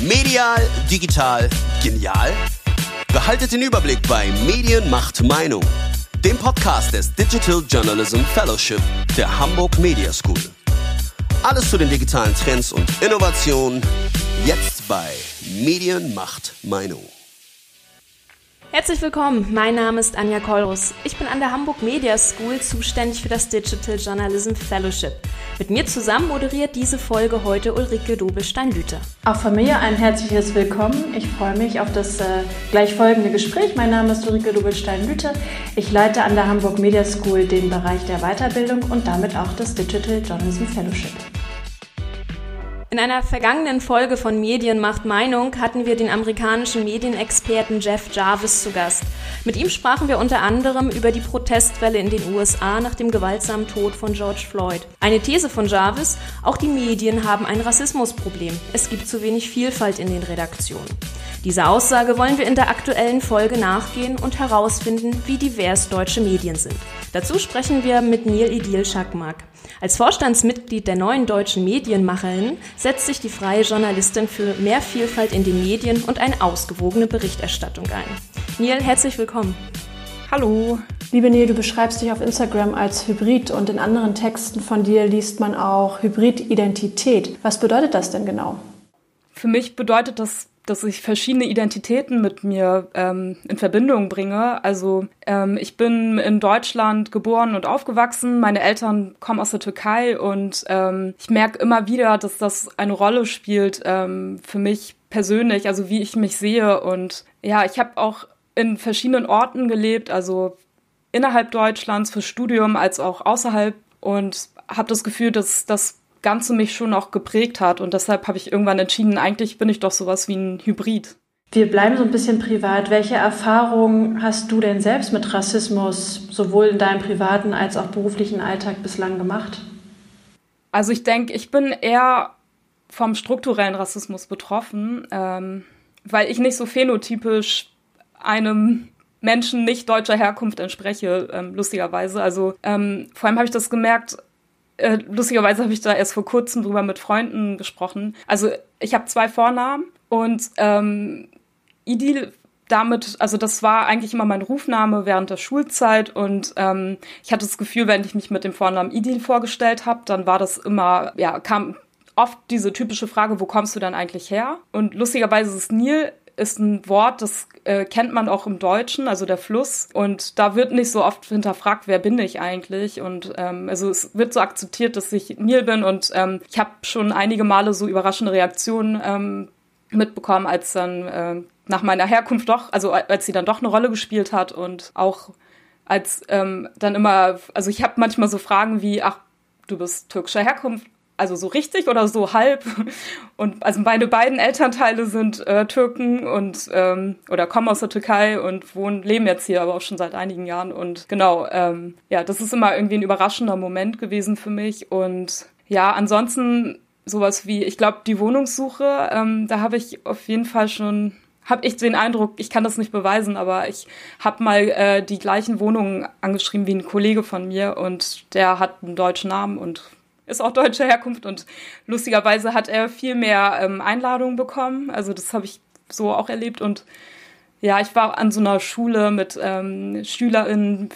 Medial, digital, genial? Behaltet den Überblick bei Medien macht Meinung, dem Podcast des Digital Journalism Fellowship der Hamburg Media School. Alles zu den digitalen Trends und Innovationen jetzt bei Medien macht Meinung. Herzlich willkommen, mein Name ist Anja Kolrus. Ich bin an der Hamburg Media School zuständig für das Digital Journalism Fellowship. Mit mir zusammen moderiert diese Folge heute Ulrike Dobelstein-Lüther. Auch von mir ein herzliches Willkommen. Ich freue mich auf das äh, gleich folgende Gespräch. Mein Name ist Ulrike Dobelstein-Lüther. Ich leite an der Hamburg Media School den Bereich der Weiterbildung und damit auch das Digital Journalism Fellowship. In einer vergangenen Folge von Medien macht Meinung hatten wir den amerikanischen Medienexperten Jeff Jarvis zu Gast. Mit ihm sprachen wir unter anderem über die Protestwelle in den USA nach dem gewaltsamen Tod von George Floyd. Eine These von Jarvis, auch die Medien haben ein Rassismusproblem. Es gibt zu wenig Vielfalt in den Redaktionen. Dieser Aussage wollen wir in der aktuellen Folge nachgehen und herausfinden, wie divers deutsche Medien sind. Dazu sprechen wir mit Neil Idil Schakmak. Als Vorstandsmitglied der neuen deutschen Medienmacherin setzt sich die freie Journalistin für mehr Vielfalt in den Medien und eine ausgewogene Berichterstattung ein. Neil, herzlich willkommen. Hallo. Liebe Neil, du beschreibst dich auf Instagram als Hybrid und in anderen Texten von dir liest man auch Hybrid-Identität. Was bedeutet das denn genau? Für mich bedeutet das dass ich verschiedene Identitäten mit mir ähm, in Verbindung bringe. Also ähm, ich bin in Deutschland geboren und aufgewachsen. Meine Eltern kommen aus der Türkei und ähm, ich merke immer wieder, dass das eine Rolle spielt ähm, für mich persönlich, also wie ich mich sehe. Und ja, ich habe auch in verschiedenen Orten gelebt, also innerhalb Deutschlands für Studium als auch außerhalb und habe das Gefühl, dass das Ganze mich schon auch geprägt hat. Und deshalb habe ich irgendwann entschieden, eigentlich bin ich doch sowas wie ein Hybrid. Wir bleiben so ein bisschen privat. Welche Erfahrungen hast du denn selbst mit Rassismus sowohl in deinem privaten als auch beruflichen Alltag bislang gemacht? Also ich denke, ich bin eher vom strukturellen Rassismus betroffen, ähm, weil ich nicht so phänotypisch einem Menschen nicht deutscher Herkunft entspreche, ähm, lustigerweise. Also ähm, vor allem habe ich das gemerkt, äh, lustigerweise habe ich da erst vor kurzem drüber mit Freunden gesprochen. Also ich habe zwei Vornamen und ähm, Idil damit, also das war eigentlich immer mein Rufname während der Schulzeit und ähm, ich hatte das Gefühl, wenn ich mich mit dem Vornamen Idil vorgestellt habe, dann war das immer, ja, kam oft diese typische Frage, wo kommst du denn eigentlich her? Und lustigerweise ist Nil ist ein Wort, das äh, kennt man auch im Deutschen, also der Fluss. Und da wird nicht so oft hinterfragt, wer bin ich eigentlich. Und ähm, also es wird so akzeptiert, dass ich Neil bin. Und ähm, ich habe schon einige Male so überraschende Reaktionen ähm, mitbekommen, als dann äh, nach meiner Herkunft doch, also als sie dann doch eine Rolle gespielt hat und auch als ähm, dann immer, also ich habe manchmal so Fragen wie, ach, du bist türkischer Herkunft, also so richtig oder so halb. Und also meine beiden Elternteile sind äh, Türken und ähm, oder kommen aus der Türkei und wohnen, leben jetzt hier aber auch schon seit einigen Jahren. Und genau, ähm, ja, das ist immer irgendwie ein überraschender Moment gewesen für mich. Und ja, ansonsten sowas wie, ich glaube, die Wohnungssuche, ähm, da habe ich auf jeden Fall schon habe ich den Eindruck, ich kann das nicht beweisen, aber ich habe mal äh, die gleichen Wohnungen angeschrieben wie ein Kollege von mir und der hat einen deutschen Namen und ist auch deutscher Herkunft und lustigerweise hat er viel mehr ähm, Einladungen bekommen. Also das habe ich so auch erlebt und ja, ich war an so einer Schule mit ähm, SchülerInnen,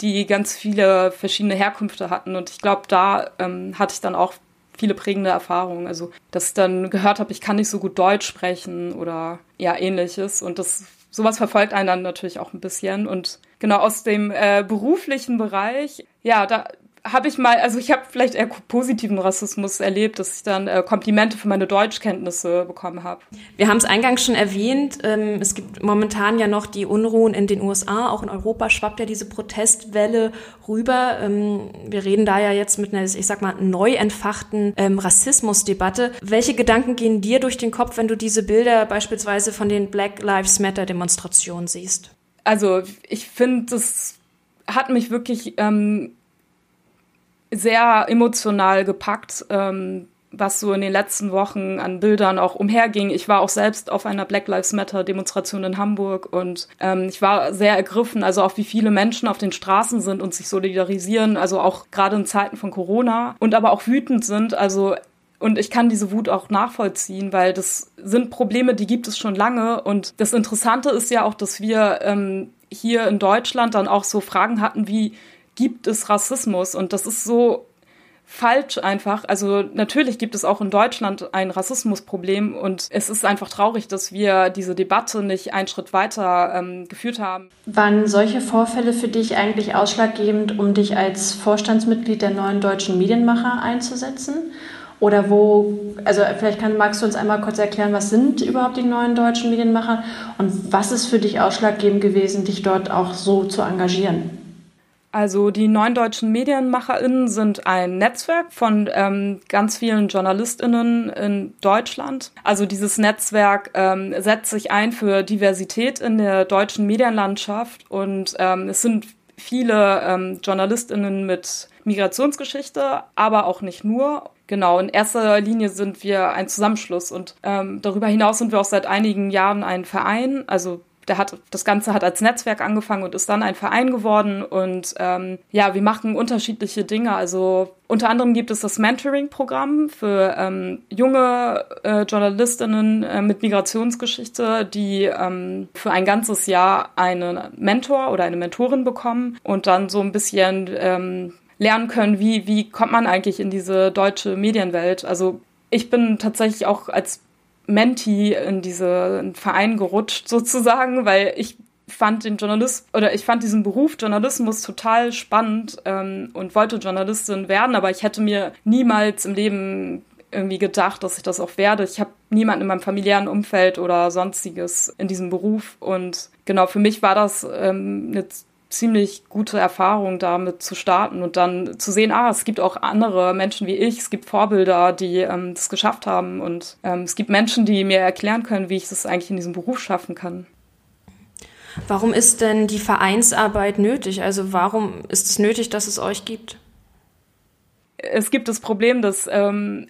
die ganz viele verschiedene Herkünfte hatten und ich glaube, da ähm, hatte ich dann auch viele prägende Erfahrungen. Also, dass ich dann gehört habe, ich kann nicht so gut Deutsch sprechen oder ja, ähnliches und das sowas verfolgt einen dann natürlich auch ein bisschen und genau aus dem äh, beruflichen Bereich, ja, da habe ich mal, also ich habe vielleicht eher positiven Rassismus erlebt, dass ich dann äh, Komplimente für meine Deutschkenntnisse bekommen habe. Wir haben es eingangs schon erwähnt, ähm, es gibt momentan ja noch die Unruhen in den USA, auch in Europa schwappt ja diese Protestwelle rüber. Ähm, wir reden da ja jetzt mit einer, ich sag mal, neu entfachten ähm, Rassismusdebatte. Welche Gedanken gehen dir durch den Kopf, wenn du diese Bilder beispielsweise von den Black Lives Matter Demonstrationen siehst? Also ich finde, das hat mich wirklich ähm, sehr emotional gepackt, ähm, was so in den letzten Wochen an Bildern auch umherging. Ich war auch selbst auf einer Black Lives Matter Demonstration in Hamburg und ähm, ich war sehr ergriffen, also auch wie viele Menschen auf den Straßen sind und sich solidarisieren, also auch gerade in Zeiten von Corona und aber auch wütend sind. Also Und ich kann diese Wut auch nachvollziehen, weil das sind Probleme, die gibt es schon lange. Und das Interessante ist ja auch, dass wir ähm, hier in Deutschland dann auch so Fragen hatten wie, gibt es Rassismus? Und das ist so falsch einfach. Also natürlich gibt es auch in Deutschland ein Rassismusproblem und es ist einfach traurig, dass wir diese Debatte nicht einen Schritt weiter ähm, geführt haben. Waren solche Vorfälle für dich eigentlich ausschlaggebend, um dich als Vorstandsmitglied der neuen deutschen Medienmacher einzusetzen? Oder wo, also vielleicht kann, magst du uns einmal kurz erklären, was sind überhaupt die neuen deutschen Medienmacher und was ist für dich ausschlaggebend gewesen, dich dort auch so zu engagieren? Also die neuen deutschen MedienmacherInnen sind ein Netzwerk von ähm, ganz vielen JournalistInnen in Deutschland. Also dieses Netzwerk ähm, setzt sich ein für Diversität in der deutschen Medienlandschaft und ähm, es sind viele ähm, JournalistInnen mit Migrationsgeschichte, aber auch nicht nur. Genau, in erster Linie sind wir ein Zusammenschluss und ähm, darüber hinaus sind wir auch seit einigen Jahren ein Verein, also der hat, das Ganze hat als Netzwerk angefangen und ist dann ein Verein geworden. Und ähm, ja, wir machen unterschiedliche Dinge. Also unter anderem gibt es das Mentoring-Programm für ähm, junge äh, Journalistinnen äh, mit Migrationsgeschichte, die ähm, für ein ganzes Jahr einen Mentor oder eine Mentorin bekommen und dann so ein bisschen ähm, lernen können, wie, wie kommt man eigentlich in diese deutsche Medienwelt. Also ich bin tatsächlich auch als Menti in diesen Verein gerutscht sozusagen, weil ich fand den Journalist oder ich fand diesen Beruf Journalismus total spannend ähm, und wollte Journalistin werden, aber ich hätte mir niemals im Leben irgendwie gedacht, dass ich das auch werde. Ich habe niemanden in meinem familiären Umfeld oder sonstiges in diesem Beruf und genau für mich war das ähm, eine ziemlich gute Erfahrung damit zu starten und dann zu sehen, ah, es gibt auch andere Menschen wie ich, es gibt Vorbilder, die ähm, das geschafft haben und ähm, es gibt Menschen, die mir erklären können, wie ich das eigentlich in diesem Beruf schaffen kann. Warum ist denn die Vereinsarbeit nötig? Also warum ist es nötig, dass es euch gibt? Es gibt das Problem, dass ähm,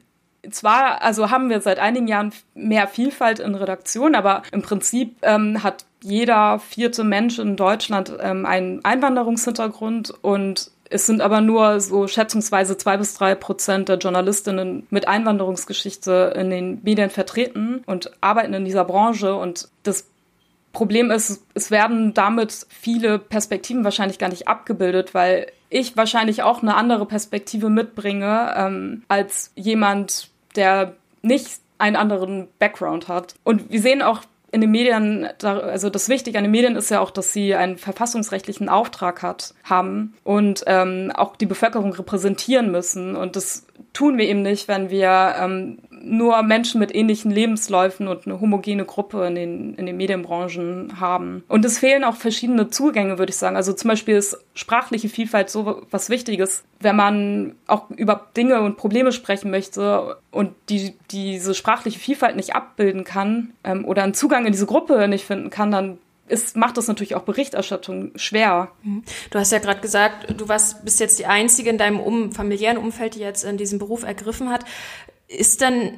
zwar, also haben wir seit einigen Jahren mehr Vielfalt in Redaktion, aber im Prinzip ähm, hat jeder vierte Mensch in Deutschland ähm, einen Einwanderungshintergrund und es sind aber nur so schätzungsweise zwei bis drei Prozent der Journalistinnen mit Einwanderungsgeschichte in den Medien vertreten und arbeiten in dieser Branche. Und das Problem ist, es werden damit viele Perspektiven wahrscheinlich gar nicht abgebildet, weil ich wahrscheinlich auch eine andere Perspektive mitbringe ähm, als jemand, der nicht einen anderen Background hat. Und wir sehen auch in den Medien, also das Wichtige an den Medien ist ja auch, dass sie einen verfassungsrechtlichen Auftrag hat, haben und ähm, auch die Bevölkerung repräsentieren müssen. Und das tun wir eben nicht, wenn wir ähm, nur Menschen mit ähnlichen Lebensläufen und eine homogene Gruppe in den, in den Medienbranchen haben. Und es fehlen auch verschiedene Zugänge, würde ich sagen. Also zum Beispiel ist sprachliche Vielfalt so was Wichtiges, wenn man auch über Dinge und Probleme sprechen möchte und die, diese sprachliche Vielfalt nicht abbilden kann ähm, oder einen Zugang in diese Gruppe nicht finden kann, dann ist, macht das natürlich auch Berichterstattung schwer. Mhm. Du hast ja gerade gesagt, du warst bis jetzt die Einzige in deinem um, familiären Umfeld, die jetzt in diesem Beruf ergriffen hat ist dann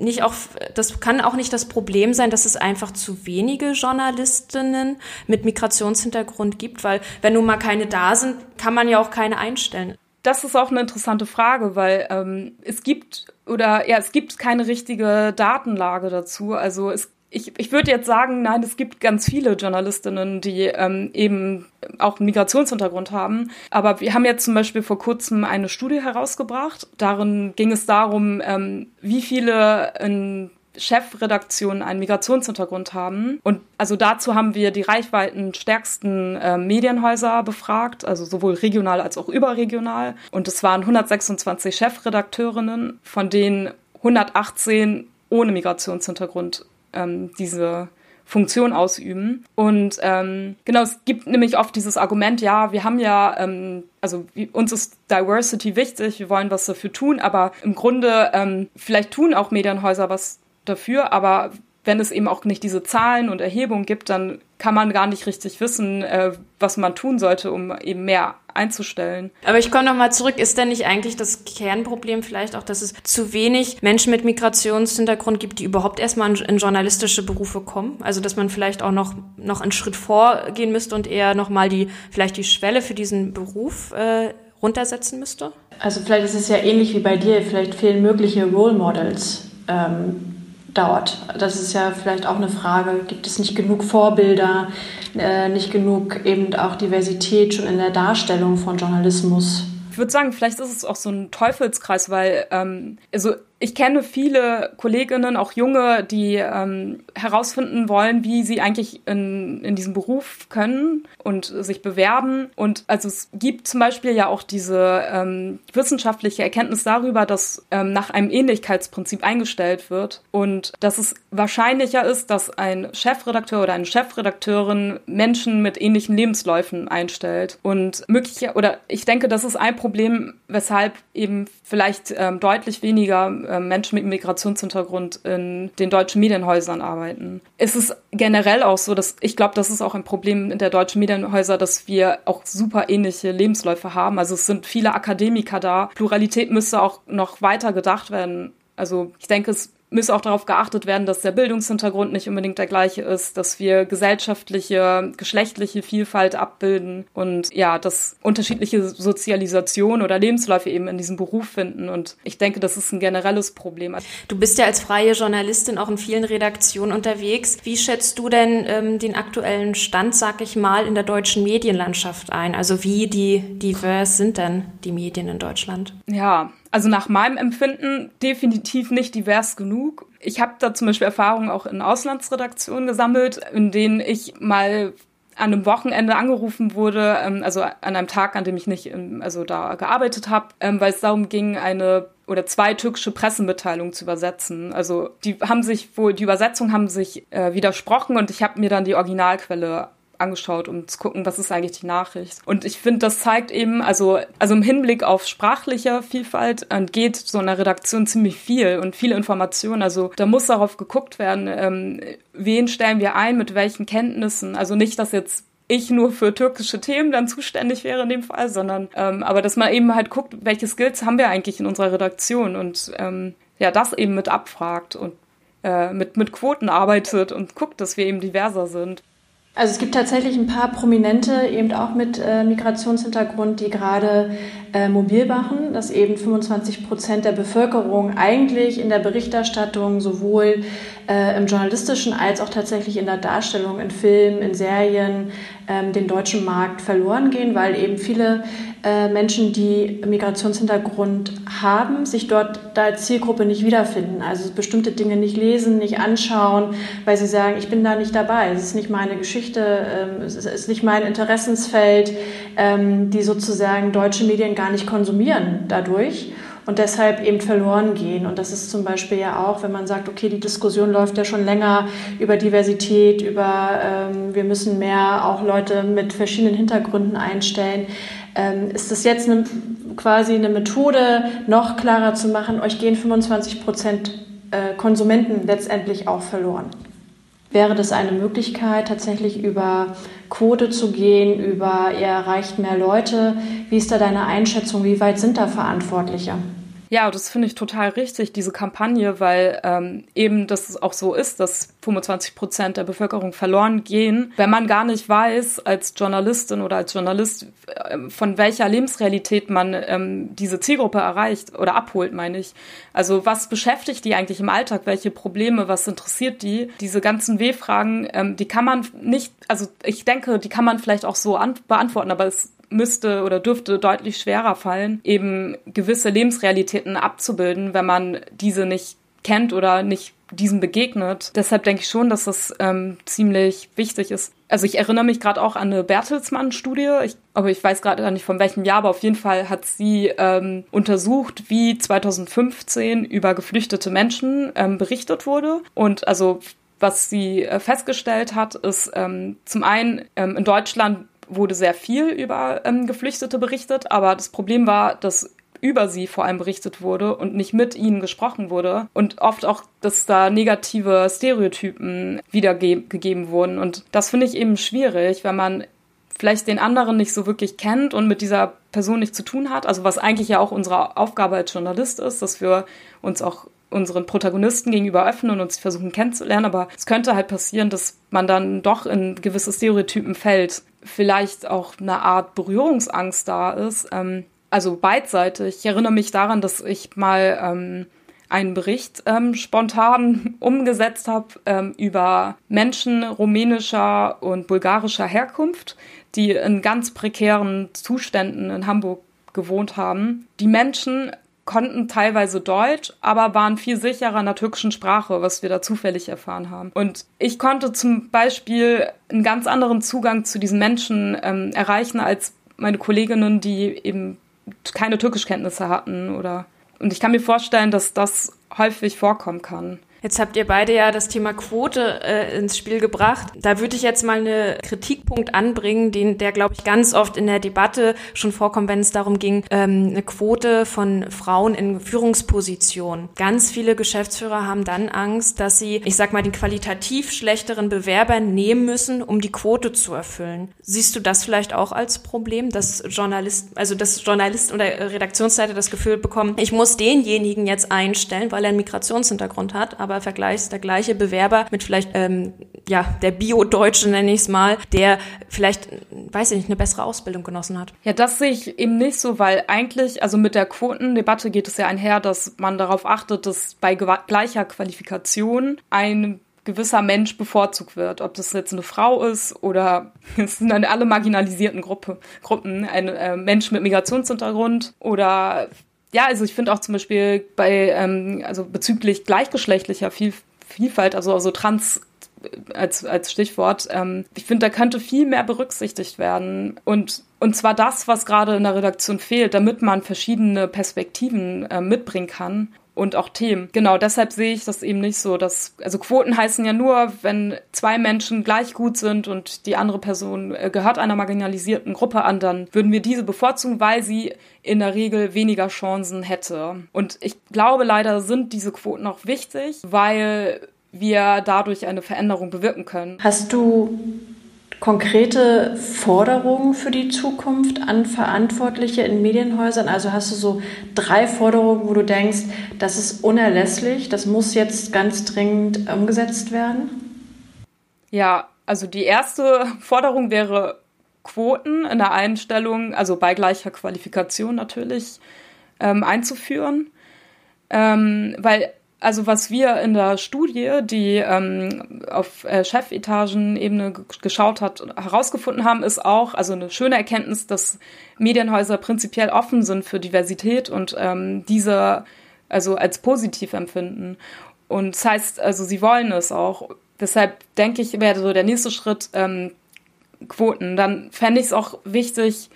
nicht auch, das kann auch nicht das Problem sein, dass es einfach zu wenige Journalistinnen mit Migrationshintergrund gibt, weil wenn nun mal keine da sind, kann man ja auch keine einstellen. Das ist auch eine interessante Frage, weil ähm, es gibt oder ja, es gibt keine richtige Datenlage dazu. Also es ich, ich würde jetzt sagen, nein, es gibt ganz viele Journalistinnen, die ähm, eben auch einen Migrationshintergrund haben. Aber wir haben jetzt zum Beispiel vor kurzem eine Studie herausgebracht. Darin ging es darum, ähm, wie viele in Chefredaktionen einen Migrationshintergrund haben. Und also dazu haben wir die reichweitenstärksten äh, Medienhäuser befragt, also sowohl regional als auch überregional. Und es waren 126 Chefredakteurinnen, von denen 118 ohne Migrationshintergrund ähm, diese Funktion ausüben. Und ähm, genau, es gibt nämlich oft dieses Argument, ja, wir haben ja, ähm, also uns ist Diversity wichtig, wir wollen was dafür tun, aber im Grunde ähm, vielleicht tun auch Medienhäuser was dafür, aber wenn es eben auch nicht diese Zahlen und Erhebungen gibt, dann kann man gar nicht richtig wissen, äh, was man tun sollte, um eben mehr einzustellen. Aber ich komme nochmal zurück. Ist denn nicht eigentlich das Kernproblem vielleicht auch, dass es zu wenig Menschen mit Migrationshintergrund gibt, die überhaupt erstmal in, in journalistische Berufe kommen? Also, dass man vielleicht auch noch, noch einen Schritt vorgehen müsste und eher nochmal die, vielleicht die Schwelle für diesen Beruf äh, runtersetzen müsste? Also vielleicht ist es ja ähnlich wie bei dir, vielleicht fehlen mögliche Role Models ähm, dort. Das ist ja vielleicht auch eine Frage, gibt es nicht genug Vorbilder, äh, nicht genug eben auch Diversität schon in der Darstellung von Journalismus? Ich würde sagen, vielleicht ist es auch so ein Teufelskreis, weil ähm, also ich kenne viele Kolleginnen, auch junge, die ähm, herausfinden wollen, wie sie eigentlich in, in diesem Beruf können und sich bewerben. Und also es gibt zum Beispiel ja auch diese ähm, wissenschaftliche Erkenntnis darüber, dass ähm, nach einem Ähnlichkeitsprinzip eingestellt wird und dass es wahrscheinlicher ist, dass ein Chefredakteur oder eine Chefredakteurin Menschen mit ähnlichen Lebensläufen einstellt. Und möglich oder ich denke, das ist ein Problem, weshalb eben vielleicht ähm, deutlich weniger Menschen mit Migrationshintergrund in den deutschen Medienhäusern arbeiten. Es ist generell auch so, dass ich glaube, das ist auch ein Problem in der deutschen Medienhäuser, dass wir auch super ähnliche Lebensläufe haben. Also es sind viele Akademiker da. Pluralität müsste auch noch weiter gedacht werden. Also ich denke, es müsse auch darauf geachtet werden, dass der Bildungshintergrund nicht unbedingt der gleiche ist, dass wir gesellschaftliche, geschlechtliche Vielfalt abbilden und ja, dass unterschiedliche Sozialisation oder Lebensläufe eben in diesem Beruf finden. Und ich denke, das ist ein generelles Problem. Du bist ja als freie Journalistin auch in vielen Redaktionen unterwegs. Wie schätzt du denn ähm, den aktuellen Stand, sag ich mal, in der deutschen Medienlandschaft ein? Also wie die divers sind denn die Medien in Deutschland? Ja, also nach meinem Empfinden definitiv nicht divers genug. Ich habe da zum Beispiel Erfahrungen auch in Auslandsredaktionen gesammelt, in denen ich mal an einem Wochenende angerufen wurde, ähm, also an einem Tag, an dem ich nicht also da gearbeitet habe, ähm, weil es darum ging, eine oder zwei türkische Pressemitteilungen zu übersetzen. Also die haben sich wohl, die Übersetzungen haben sich äh, widersprochen und ich habe mir dann die Originalquelle angeschaut, um zu gucken, was ist eigentlich die Nachricht. Und ich finde, das zeigt eben, also, also im Hinblick auf sprachliche Vielfalt geht so einer Redaktion ziemlich viel und viele Informationen. Also da muss darauf geguckt werden, ähm, wen stellen wir ein, mit welchen Kenntnissen. Also nicht, dass jetzt ich nur für türkische Themen dann zuständig wäre in dem Fall, sondern ähm, aber dass man eben halt guckt, welche Skills haben wir eigentlich in unserer Redaktion und ähm, ja, das eben mit abfragt und äh, mit, mit Quoten arbeitet und guckt, dass wir eben diverser sind. Also es gibt tatsächlich ein paar Prominente, eben auch mit äh, Migrationshintergrund, die gerade äh, mobil machen, dass eben 25 Prozent der Bevölkerung eigentlich in der Berichterstattung sowohl äh, im journalistischen als auch tatsächlich in der Darstellung in Filmen, in Serien ähm, den deutschen Markt verloren gehen, weil eben viele äh, Menschen, die Migrationshintergrund haben, sich dort da als Zielgruppe nicht wiederfinden. Also bestimmte Dinge nicht lesen, nicht anschauen, weil sie sagen, ich bin da nicht dabei, es ist nicht meine Geschichte, ähm, es ist nicht mein Interessensfeld, ähm, die sozusagen deutsche Medien gar nicht konsumieren dadurch und deshalb eben verloren gehen. Und das ist zum Beispiel ja auch, wenn man sagt, okay, die Diskussion läuft ja schon länger über Diversität, über ähm, wir müssen mehr auch Leute mit verschiedenen Hintergründen einstellen. Ähm, ist das jetzt eine, quasi eine Methode, noch klarer zu machen, euch gehen 25 Prozent äh, Konsumenten letztendlich auch verloren? Wäre das eine Möglichkeit, tatsächlich über Quote zu gehen, über ihr erreicht mehr Leute? Wie ist da deine Einschätzung? Wie weit sind da Verantwortliche? Ja, das finde ich total richtig, diese Kampagne, weil ähm, eben das auch so ist, dass 25 Prozent der Bevölkerung verloren gehen, wenn man gar nicht weiß als Journalistin oder als Journalist, äh, von welcher Lebensrealität man ähm, diese Zielgruppe erreicht oder abholt, meine ich. Also was beschäftigt die eigentlich im Alltag? Welche Probleme? Was interessiert die? Diese ganzen W-Fragen, ähm, die kann man nicht, also ich denke, die kann man vielleicht auch so beantworten, aber es müsste oder dürfte deutlich schwerer fallen, eben gewisse Lebensrealitäten abzubilden, wenn man diese nicht kennt oder nicht diesen begegnet. Deshalb denke ich schon, dass das ähm, ziemlich wichtig ist. Also ich erinnere mich gerade auch an eine Bertelsmann-Studie, ich, aber ich weiß gerade nicht von welchem Jahr, aber auf jeden Fall hat sie ähm, untersucht, wie 2015 über geflüchtete Menschen ähm, berichtet wurde. Und also was sie äh, festgestellt hat, ist ähm, zum einen ähm, in Deutschland wurde sehr viel über ähm, Geflüchtete berichtet, aber das Problem war, dass über sie vor allem berichtet wurde und nicht mit ihnen gesprochen wurde und oft auch, dass da negative Stereotypen wiedergegeben wurden. Und das finde ich eben schwierig, wenn man vielleicht den anderen nicht so wirklich kennt und mit dieser Person nichts zu tun hat, also was eigentlich ja auch unsere Aufgabe als Journalist ist, dass wir uns auch unseren Protagonisten gegenüber öffnen und uns versuchen kennenzulernen, aber es könnte halt passieren, dass man dann doch in gewisse Stereotypen fällt, vielleicht auch eine Art Berührungsangst da ist. Ähm, also beidseitig. Ich erinnere mich daran, dass ich mal ähm, einen Bericht ähm, spontan umgesetzt habe ähm, über Menschen rumänischer und bulgarischer Herkunft, die in ganz prekären Zuständen in Hamburg gewohnt haben. Die Menschen konnten teilweise Deutsch, aber waren viel sicherer in der türkischen Sprache, was wir da zufällig erfahren haben. Und ich konnte zum Beispiel einen ganz anderen Zugang zu diesen Menschen ähm, erreichen als meine Kolleginnen, die eben keine Türkischkenntnisse hatten oder und ich kann mir vorstellen, dass das häufig vorkommen kann. Jetzt habt ihr beide ja das Thema Quote äh, ins Spiel gebracht. Da würde ich jetzt mal einen Kritikpunkt anbringen, den, der, glaube ich, ganz oft in der Debatte schon vorkommt, wenn es darum ging, ähm, eine Quote von Frauen in Führungspositionen. Ganz viele Geschäftsführer haben dann Angst, dass sie, ich sag mal, den qualitativ schlechteren Bewerber nehmen müssen, um die Quote zu erfüllen. Siehst du das vielleicht auch als Problem, dass Journalisten, also dass Journalisten oder Redaktionsleiter das Gefühl bekommen, ich muss denjenigen jetzt einstellen, weil er einen Migrationshintergrund hat, aber vergleichst der gleiche Bewerber mit vielleicht ähm, ja der Bio-Deutsche nenne ich es mal, der vielleicht, weiß ich nicht, eine bessere Ausbildung genossen hat. Ja, das sehe ich eben nicht so, weil eigentlich, also mit der Quotendebatte geht es ja einher, dass man darauf achtet, dass bei gleicher Qualifikation ein gewisser Mensch bevorzugt wird. Ob das jetzt eine Frau ist oder es sind dann alle marginalisierten Gruppe, Gruppen, ein äh, Mensch mit Migrationshintergrund oder ja, also ich finde auch zum Beispiel bei, ähm, also bezüglich gleichgeschlechtlicher Viel Vielfalt, also, also trans als, als Stichwort, ähm, ich finde, da könnte viel mehr berücksichtigt werden. Und, und zwar das, was gerade in der Redaktion fehlt, damit man verschiedene Perspektiven äh, mitbringen kann und auch Themen. Genau, deshalb sehe ich das eben nicht so, dass, also Quoten heißen ja nur, wenn zwei Menschen gleich gut sind und die andere Person äh, gehört einer marginalisierten Gruppe an, dann würden wir diese bevorzugen, weil sie in der Regel weniger Chancen hätte. Und ich glaube leider sind diese Quoten auch wichtig, weil wir dadurch eine Veränderung bewirken können. Hast du konkrete Forderungen für die Zukunft an Verantwortliche in Medienhäusern? Also hast du so drei Forderungen, wo du denkst, das ist unerlässlich, das muss jetzt ganz dringend umgesetzt werden? Ja, also die erste Forderung wäre Quoten in der Einstellung, also bei gleicher Qualifikation natürlich, ähm, einzuführen. Ähm, weil also was wir in der Studie, die ähm, auf äh, Chefetagenebene geschaut hat, herausgefunden haben, ist auch, also eine schöne Erkenntnis, dass Medienhäuser prinzipiell offen sind für Diversität und ähm, diese also als positiv empfinden. Und das heißt, also sie wollen es auch. Deshalb denke ich, wäre so der nächste Schritt ähm, Quoten. Dann fände ich es auch wichtig,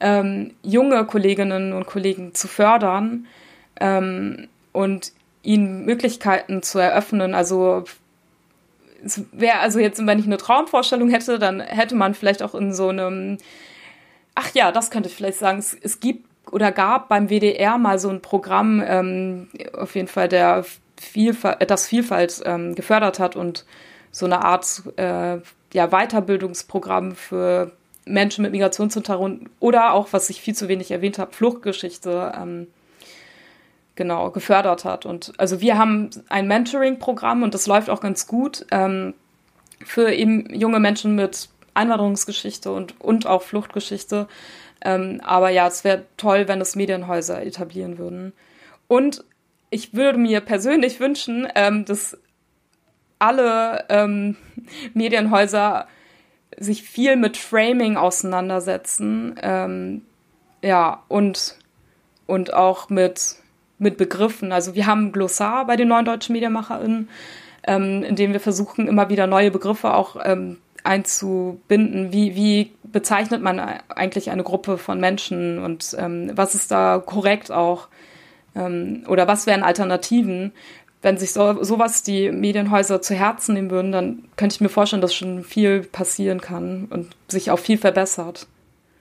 ähm, junge Kolleginnen und Kollegen zu fördern ähm, und ihnen Möglichkeiten zu eröffnen. Also es wäre also jetzt, wenn ich eine Traumvorstellung hätte, dann hätte man vielleicht auch in so einem, ach ja, das könnte ich vielleicht sagen, es, es gibt oder gab beim WDR mal so ein Programm, ähm, auf jeden Fall, der Vielfalt, das Vielfalt ähm, gefördert hat und so eine Art äh, ja, Weiterbildungsprogramm für Menschen mit Migrationshintergrund oder auch, was ich viel zu wenig erwähnt habe, Fluchtgeschichte ähm, genau gefördert hat. Und also wir haben ein Mentoring-Programm und das läuft auch ganz gut ähm, für eben junge Menschen mit Einwanderungsgeschichte und, und auch Fluchtgeschichte. Ähm, aber ja, es wäre toll, wenn es Medienhäuser etablieren würden. Und ich würde mir persönlich wünschen, ähm, dass alle ähm, Medienhäuser sich viel mit Framing auseinandersetzen. Ähm, ja, und, und auch mit mit Begriffen. Also wir haben ein Glossar bei den neuen deutschen Medienmacherinnen, ähm, in dem wir versuchen, immer wieder neue Begriffe auch ähm, einzubinden. Wie, wie bezeichnet man eigentlich eine Gruppe von Menschen und ähm, was ist da korrekt auch? Ähm, oder was wären Alternativen? Wenn sich so, sowas die Medienhäuser zu Herzen nehmen würden, dann könnte ich mir vorstellen, dass schon viel passieren kann und sich auch viel verbessert.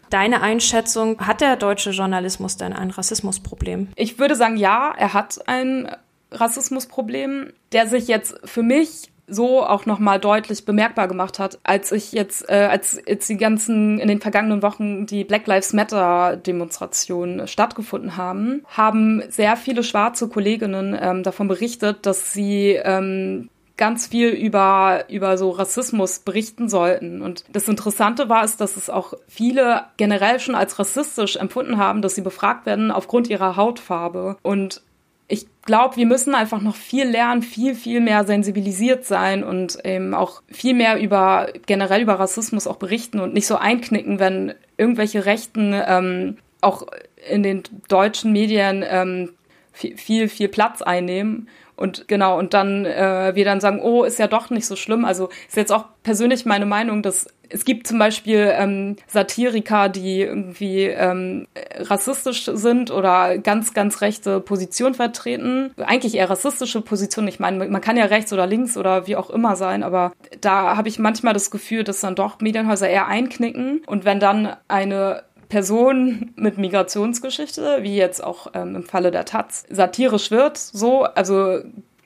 Deine Einschätzung, hat der deutsche Journalismus denn ein Rassismusproblem? Ich würde sagen, ja, er hat ein Rassismusproblem, der sich jetzt für mich so auch nochmal deutlich bemerkbar gemacht hat, als ich jetzt, äh, als jetzt die ganzen, in den vergangenen Wochen die Black Lives Matter Demonstrationen stattgefunden haben, haben sehr viele schwarze Kolleginnen ähm, davon berichtet, dass sie ähm, ganz viel über, über so Rassismus berichten sollten. Und das Interessante war es, dass es auch viele generell schon als rassistisch empfunden haben, dass sie befragt werden aufgrund ihrer Hautfarbe. Und ich glaube, wir müssen einfach noch viel lernen, viel, viel mehr sensibilisiert sein und eben auch viel mehr über generell über Rassismus auch berichten und nicht so einknicken, wenn irgendwelche Rechten ähm, auch in den deutschen Medien ähm, viel, viel, viel Platz einnehmen und genau, und dann äh, wir dann sagen, oh, ist ja doch nicht so schlimm. Also ist jetzt auch persönlich meine Meinung, dass es gibt zum Beispiel ähm, Satiriker, die irgendwie ähm, rassistisch sind oder ganz, ganz rechte Position vertreten. Eigentlich eher rassistische Position. Ich meine, man kann ja rechts oder links oder wie auch immer sein, aber da habe ich manchmal das Gefühl, dass dann doch Medienhäuser eher einknicken. Und wenn dann eine Person mit Migrationsgeschichte, wie jetzt auch ähm, im Falle der Taz, satirisch wird, so, also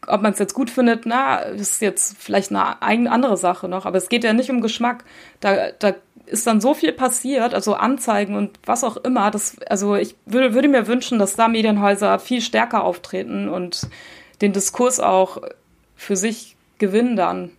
ob man es jetzt gut findet, na, ist jetzt vielleicht eine eigene andere Sache noch, aber es geht ja nicht um Geschmack. Da, da ist dann so viel passiert, also Anzeigen und was auch immer. Das, also ich würde, würde mir wünschen, dass da Medienhäuser viel stärker auftreten und den Diskurs auch für sich gewinnen dann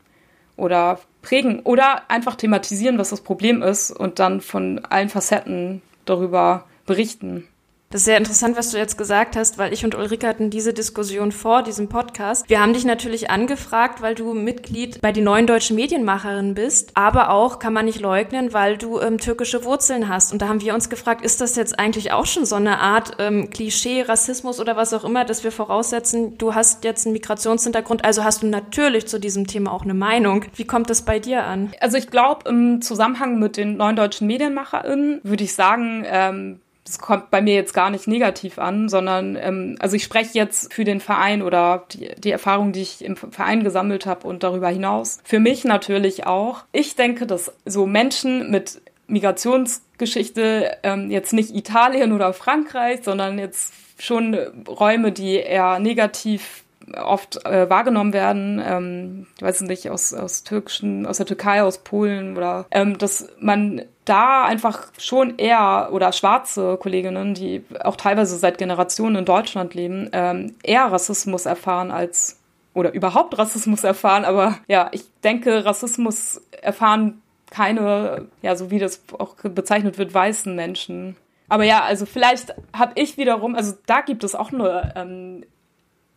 oder prägen oder einfach thematisieren, was das Problem ist und dann von allen Facetten darüber berichten. Das ist sehr interessant, was du jetzt gesagt hast, weil ich und Ulrike hatten diese Diskussion vor diesem Podcast. Wir haben dich natürlich angefragt, weil du Mitglied bei den neuen deutschen Medienmacherinnen bist, aber auch, kann man nicht leugnen, weil du ähm, türkische Wurzeln hast. Und da haben wir uns gefragt, ist das jetzt eigentlich auch schon so eine Art ähm, Klischee, Rassismus oder was auch immer, dass wir voraussetzen, du hast jetzt einen Migrationshintergrund, also hast du natürlich zu diesem Thema auch eine Meinung. Wie kommt das bei dir an? Also ich glaube, im Zusammenhang mit den neuen deutschen Medienmacherinnen würde ich sagen, ähm, das kommt bei mir jetzt gar nicht negativ an, sondern ähm, also ich spreche jetzt für den Verein oder die, die Erfahrung, die ich im Verein gesammelt habe und darüber hinaus. Für mich natürlich auch. Ich denke, dass so Menschen mit Migrationsgeschichte ähm, jetzt nicht Italien oder Frankreich, sondern jetzt schon Räume, die eher negativ oft äh, wahrgenommen werden, ähm, ich weiß nicht, aus, aus türkischen, aus der Türkei, aus Polen oder ähm, dass man da einfach schon eher oder schwarze Kolleginnen, die auch teilweise seit Generationen in Deutschland leben, ähm, eher Rassismus erfahren als oder überhaupt Rassismus erfahren. Aber ja, ich denke, Rassismus erfahren keine, ja, so wie das auch bezeichnet wird, weißen Menschen. Aber ja, also vielleicht habe ich wiederum, also da gibt es auch eine ähm,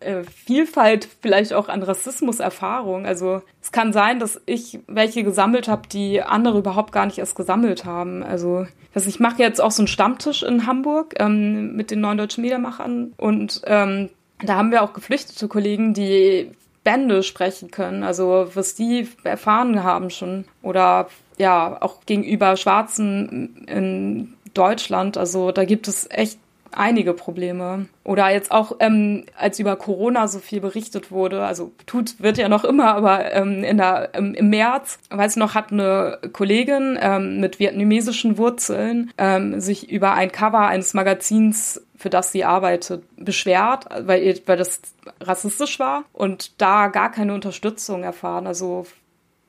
äh, Vielfalt vielleicht auch an Rassismuserfahrung. Also es kann sein, dass ich welche gesammelt habe, die andere überhaupt gar nicht erst gesammelt haben. Also, also ich mache jetzt auch so einen Stammtisch in Hamburg ähm, mit den neuen deutschen Medienmachern und ähm, da haben wir auch geflüchtete Kollegen, die Bände sprechen können, also was die erfahren haben schon oder ja auch gegenüber Schwarzen in Deutschland. Also da gibt es echt einige Probleme. Oder jetzt auch, ähm, als über Corona so viel berichtet wurde, also tut, wird ja noch immer, aber ähm, in der, ähm, im März, weiß noch, hat eine Kollegin ähm, mit vietnamesischen Wurzeln ähm, sich über ein Cover eines Magazins für das sie arbeitet, beschwert, weil, weil das rassistisch war und da gar keine Unterstützung erfahren. Also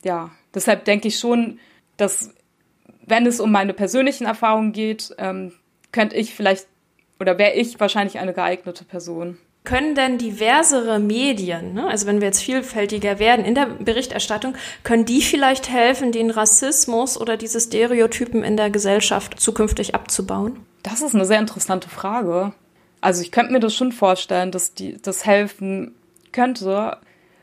ja, deshalb denke ich schon, dass wenn es um meine persönlichen Erfahrungen geht, ähm, könnte ich vielleicht oder wäre ich wahrscheinlich eine geeignete Person. Können denn diversere Medien, ne, also wenn wir jetzt vielfältiger werden in der Berichterstattung, können die vielleicht helfen, den Rassismus oder diese Stereotypen in der Gesellschaft zukünftig abzubauen? Das ist eine sehr interessante Frage. Also ich könnte mir das schon vorstellen, dass die das helfen könnte,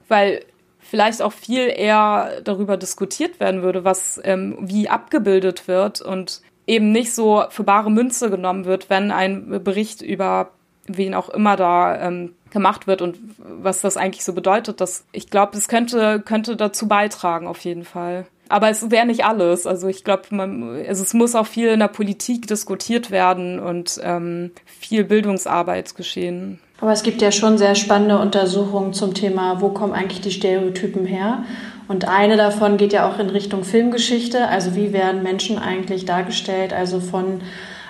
weil vielleicht auch viel eher darüber diskutiert werden würde, was ähm, wie abgebildet wird und eben nicht so für bare Münze genommen wird, wenn ein Bericht über wen auch immer da ähm, gemacht wird und was das eigentlich so bedeutet. Dass ich glaube, es könnte, könnte dazu beitragen, auf jeden Fall. Aber es wäre nicht alles. Also ich glaube, also es muss auch viel in der Politik diskutiert werden und ähm, viel Bildungsarbeit geschehen. Aber es gibt ja schon sehr spannende Untersuchungen zum Thema, wo kommen eigentlich die Stereotypen her? Und eine davon geht ja auch in Richtung Filmgeschichte. Also wie werden Menschen eigentlich dargestellt? Also von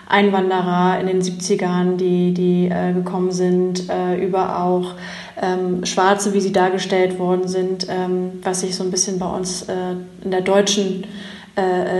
Einwanderer in den 70ern, die, die äh, gekommen sind, äh, über auch ähm, Schwarze, wie sie dargestellt worden sind, ähm, was sich so ein bisschen bei uns äh, in der deutschen äh,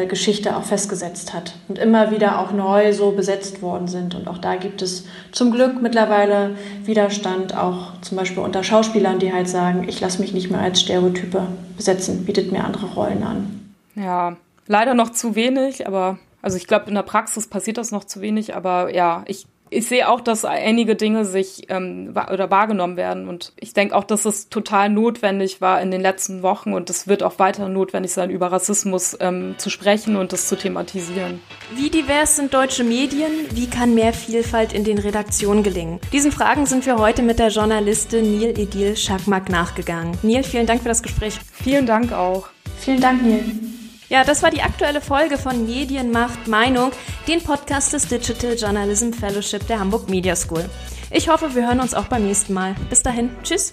Geschichte auch festgesetzt hat und immer wieder auch neu so besetzt worden sind. Und auch da gibt es zum Glück mittlerweile Widerstand, auch zum Beispiel unter Schauspielern, die halt sagen, ich lasse mich nicht mehr als Stereotype besetzen, bietet mir andere Rollen an. Ja, leider noch zu wenig, aber also ich glaube, in der Praxis passiert das noch zu wenig, aber ja, ich ich sehe auch, dass einige Dinge sich ähm, oder wahrgenommen werden. Und ich denke auch, dass es total notwendig war in den letzten Wochen und es wird auch weiter notwendig sein, über Rassismus ähm, zu sprechen und das zu thematisieren. Wie divers sind deutsche Medien? Wie kann mehr Vielfalt in den Redaktionen gelingen? Diesen Fragen sind wir heute mit der Journalistin Neil Edil Schakmak nachgegangen. Neil, vielen Dank für das Gespräch. Vielen Dank auch. Vielen Dank, Neil. Ja, das war die aktuelle Folge von Medienmacht Meinung, den Podcast des Digital Journalism Fellowship der Hamburg Media School. Ich hoffe, wir hören uns auch beim nächsten Mal. Bis dahin, tschüss.